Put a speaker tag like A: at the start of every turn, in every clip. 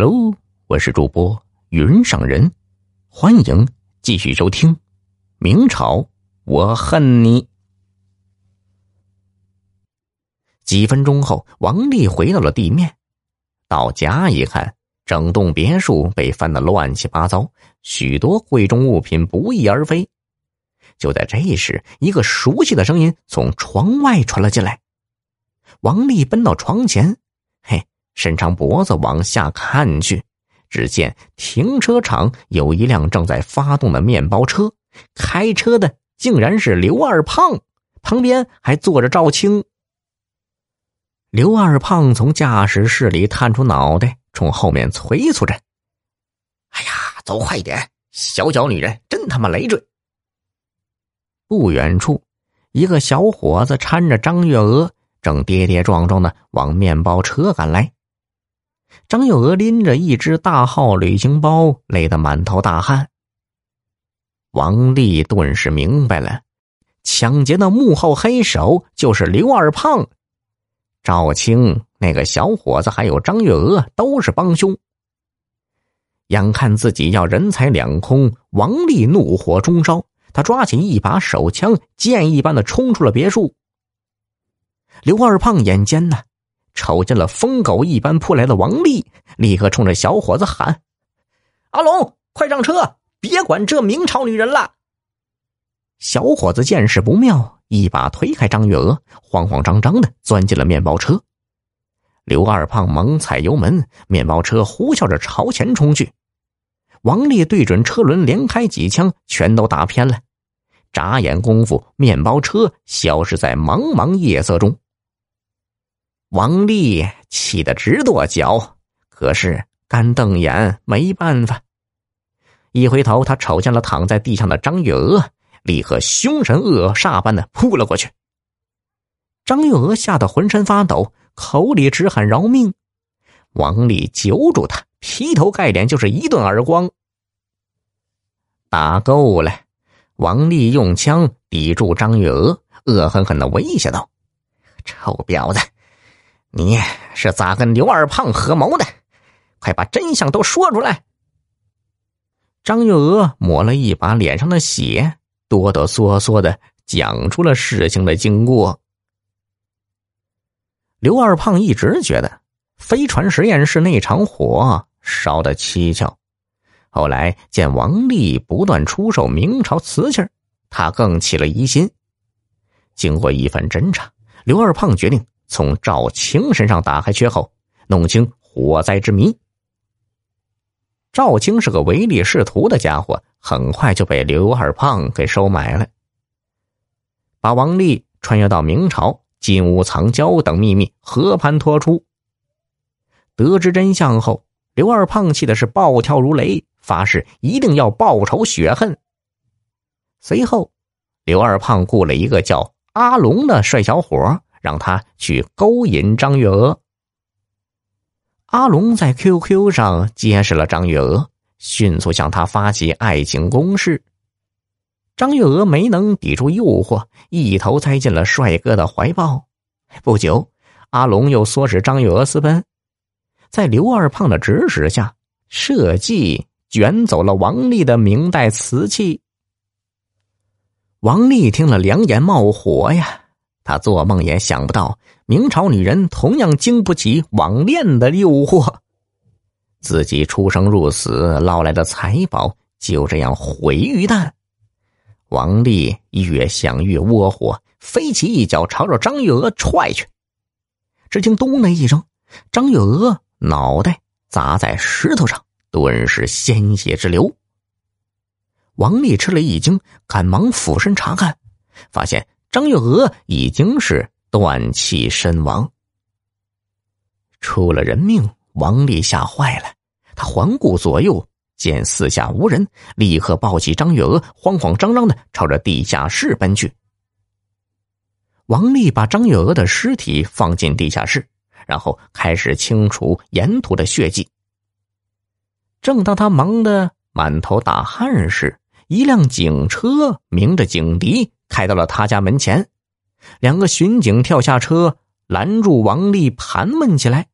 A: Hello，我是主播云上人，欢迎继续收听《明朝我恨你》。几分钟后，王丽回到了地面，到家一看，整栋别墅被翻得乱七八糟，许多贵重物品不翼而飞。就在这时，一个熟悉的声音从窗外传了进来。王丽奔到床前，伸长脖子往下看去，只见停车场有一辆正在发动的面包车，开车的竟然是刘二胖，旁边还坐着赵青。刘二胖从驾驶室里探出脑袋，冲后面催促着：“
B: 哎呀，走快点！小脚女人真他妈累赘！”
A: 不远处，一个小伙子搀着张月娥，正跌跌撞撞的往面包车赶来。张月娥拎着一只大号旅行包，累得满头大汗。王丽顿时明白了，抢劫的幕后黑手就是刘二胖、赵青那个小伙子，还有张月娥都是帮凶。眼看自己要人财两空，王丽怒火中烧，他抓起一把手枪，箭一般的冲出了别墅。刘二胖眼尖呐。瞅见了疯狗一般扑来的王丽，立刻冲着小伙子喊：“
B: 阿龙，快上车！别管这明朝女人了！”
A: 小伙子见势不妙，一把推开张月娥，慌慌张张的钻进了面包车。刘二胖猛踩油门，面包车呼啸着朝前冲去。王丽对准车轮连开几枪，全都打偏了。眨眼功夫，面包车消失在茫茫夜色中。王丽气得直跺脚，可是干瞪眼没办法。一回头，他瞅见了躺在地上的张月娥，立刻凶神恶煞般的扑了过去。张月娥吓得浑身发抖，口里直喊饶命。王丽揪住他，劈头盖脸就是一顿耳光。打够了，王丽用枪抵住张月娥，恶狠狠的威胁道：“臭婊子！”你是咋跟刘二胖合谋的？快把真相都说出来！张月娥抹了一把脸上的血，哆哆嗦嗦的讲出了事情的经过。刘二胖一直觉得飞船实验室那场火烧的蹊跷，后来见王丽不断出售明朝瓷器他更起了疑心。经过一番侦查，刘二胖决定。从赵青身上打开缺口，弄清火灾之谜。赵青是个唯利是图的家伙，很快就被刘二胖给收买了。把王丽穿越到明朝，金屋藏娇等秘密和盘托出。得知真相后，刘二胖气的是暴跳如雷，发誓一定要报仇雪恨。随后，刘二胖雇了一个叫阿龙的帅小伙。让他去勾引张月娥。阿龙在 QQ 上结识了张月娥，迅速向他发起爱情攻势。张月娥没能抵住诱惑，一头栽进了帅哥的怀抱。不久，阿龙又唆使张月娥私奔，在刘二胖的指使下，设计卷走了王丽的明代瓷器。王丽听了，两眼冒火呀！他做梦也想不到，明朝女人同样经不起网恋的诱惑，自己出生入死捞来的财宝就这样毁于旦。王丽越想越窝火，飞起一脚朝着张月娥踹去。只听“咚”的一声，张月娥脑袋砸在石头上，顿时鲜血直流。王丽吃了一惊，赶忙俯身查看，发现。张月娥已经是断气身亡，出了人命。王丽吓坏了，他环顾左右，见四下无人，立刻抱起张月娥，慌慌张张的朝着地下室奔去。王丽把张月娥的尸体放进地下室，然后开始清除沿途的血迹。正当他忙得满头大汗时，一辆警车鸣着警笛。开到了他家门前，两个巡警跳下车，拦住王丽，盘问起来。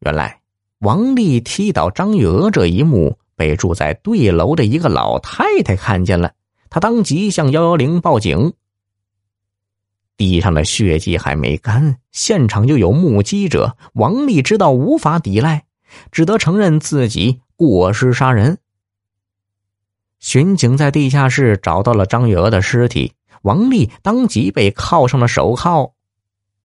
A: 原来王丽踢倒张玉娥这一幕被住在对楼的一个老太太看见了，她当即向幺幺零报警。地上的血迹还没干，现场就有目击者。王丽知道无法抵赖，只得承认自己过失杀人。巡警在地下室找到了张月娥的尸体，王丽当即被铐上了手铐。